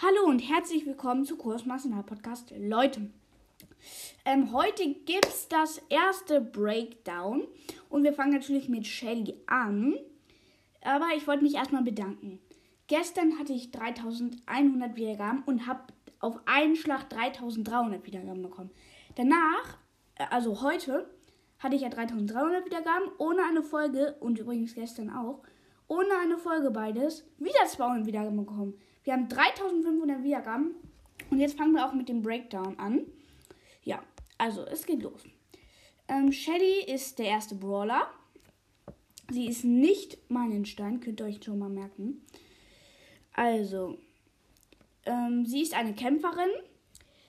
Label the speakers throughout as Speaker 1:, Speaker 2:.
Speaker 1: Hallo und herzlich willkommen zu Kurs Massenal Podcast. Leute, ähm, heute gibt es das erste Breakdown und wir fangen natürlich mit Shelly an. Aber ich wollte mich erstmal bedanken. Gestern hatte ich 3100 Wiedergaben und habe auf einen Schlag 3300 Wiedergaben bekommen. Danach, äh, also heute, hatte ich ja 3300 Wiedergaben ohne eine Folge und übrigens gestern auch, ohne eine Folge beides, wieder 200 Wiedergaben bekommen. Wir haben 3500 Wiedergaben und jetzt fangen wir auch mit dem Breakdown an. Ja, also es geht los. Ähm, Shelly ist der erste Brawler. Sie ist nicht Meilenstein, könnt ihr euch schon mal merken. Also, ähm, sie ist eine Kämpferin.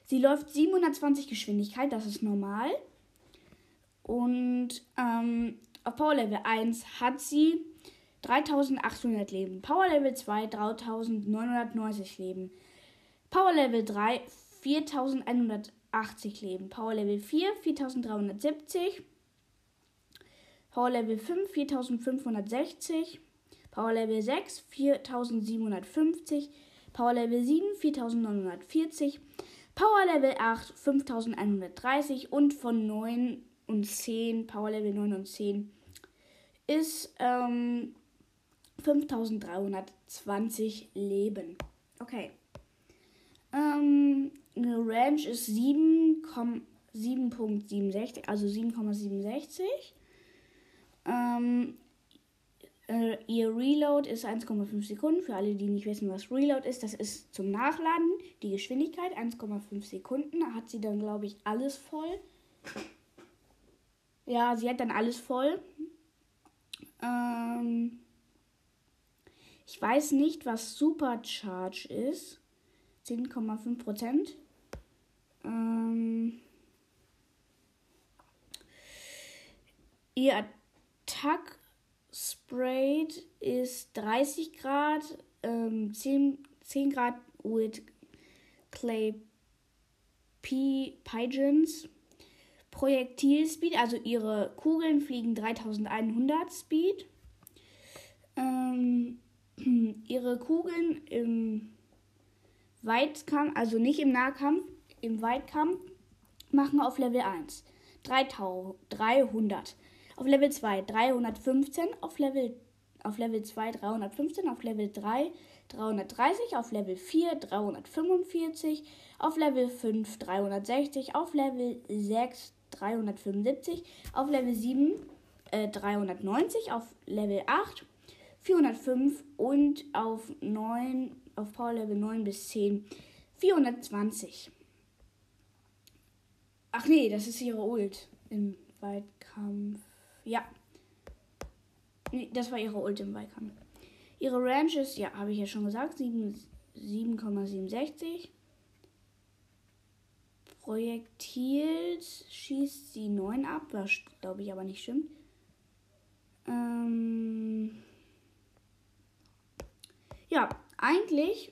Speaker 1: Sie läuft 720 Geschwindigkeit, das ist normal. Und ähm, auf Power Level 1 hat sie 3800 Leben. Power Level 2 3990 Leben. Power Level 3 4180 Leben. Power Level 4 4370. Power Level 5 4560. Power Level 6 4750. Power Level 7 4940. Power Level 8 5130 und von 9 und 10, Power Level 9 und 10, ist ähm, 5320 Leben. Okay. Ähm, eine Range ist 7,7.67, also 7,67. Ähm, äh, ihr Reload ist 1,5 Sekunden. Für alle, die nicht wissen, was Reload ist, das ist zum Nachladen. Die Geschwindigkeit 1,5 Sekunden. Hat sie dann, glaube ich, alles voll. Ja, sie hat dann alles voll. Ähm, ich weiß nicht, was Supercharge ist. 10,5 Prozent. Ähm, ihr Attack Sprayed ist 30 Grad, ähm, 10, 10 Grad with Clay P Pigeons. Projektilspeed, also ihre Kugeln fliegen 3100 Speed. Ähm, ihre Kugeln im Weitkampf, also nicht im Nahkampf, im Weitkampf, machen auf Level 1 300. Auf Level 2 315, auf Level, auf Level 2 315, auf Level 3 330, auf Level 4 345, auf Level 5 360, auf Level 6 375, auf Level 7 äh, 390, auf Level 8 405 und auf 9, auf Power Level 9 bis 10 420. Ach nee, das ist ihre Ult im Weitkampf. Ja. Nee, das war ihre Ult im Weitkampf. Ihre Range ist, ja, habe ich ja schon gesagt, 7,67. Projektil schießt sie 9 ab, was glaube ich aber nicht stimmt. Ähm ja, eigentlich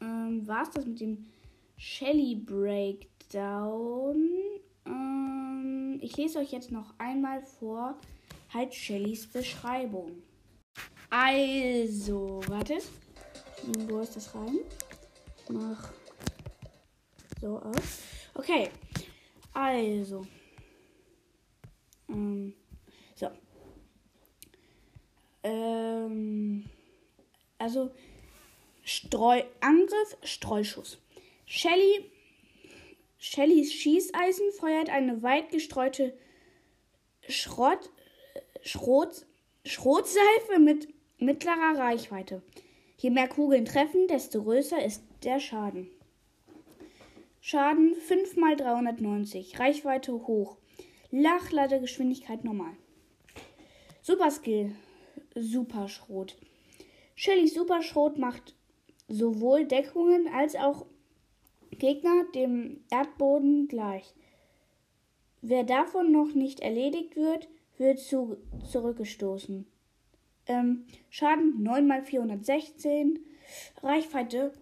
Speaker 1: ähm, war es das mit dem Shelly Breakdown. Ähm, ich lese euch jetzt noch einmal vor, halt Shellys Beschreibung. Also, wartet. Wo ist das rein? Mach so aus. Okay. Also. Ähm, so. Ähm, also Streu Angriff, Streuschuss. Shelly Shellys Schießeisen feuert eine weit gestreute Schrott, Schrot, Schrotseife mit mittlerer Reichweite. Je mehr Kugeln treffen, desto größer ist der Schaden. Schaden 5 x 390, Reichweite hoch, Lachladegeschwindigkeit normal. Superskill, Superschrot. Shellys Superschrot macht sowohl Deckungen als auch Gegner dem Erdboden gleich. Wer davon noch nicht erledigt wird, wird zu, zurückgestoßen. Ähm, Schaden 9 x 416. Reichweite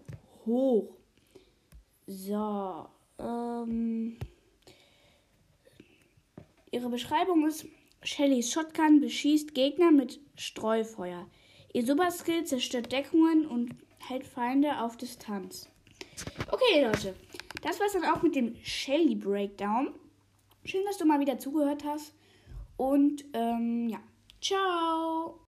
Speaker 1: hoch. So. Ähm, ihre Beschreibung ist: Shellys Shotgun beschießt Gegner mit Streufeuer. Ihr Superskill zerstört Deckungen und Hält Feinde auf Distanz. Okay, Leute. Das war's dann auch mit dem Shelly Breakdown. Schön, dass du mal wieder zugehört hast. Und ähm, ja, ciao.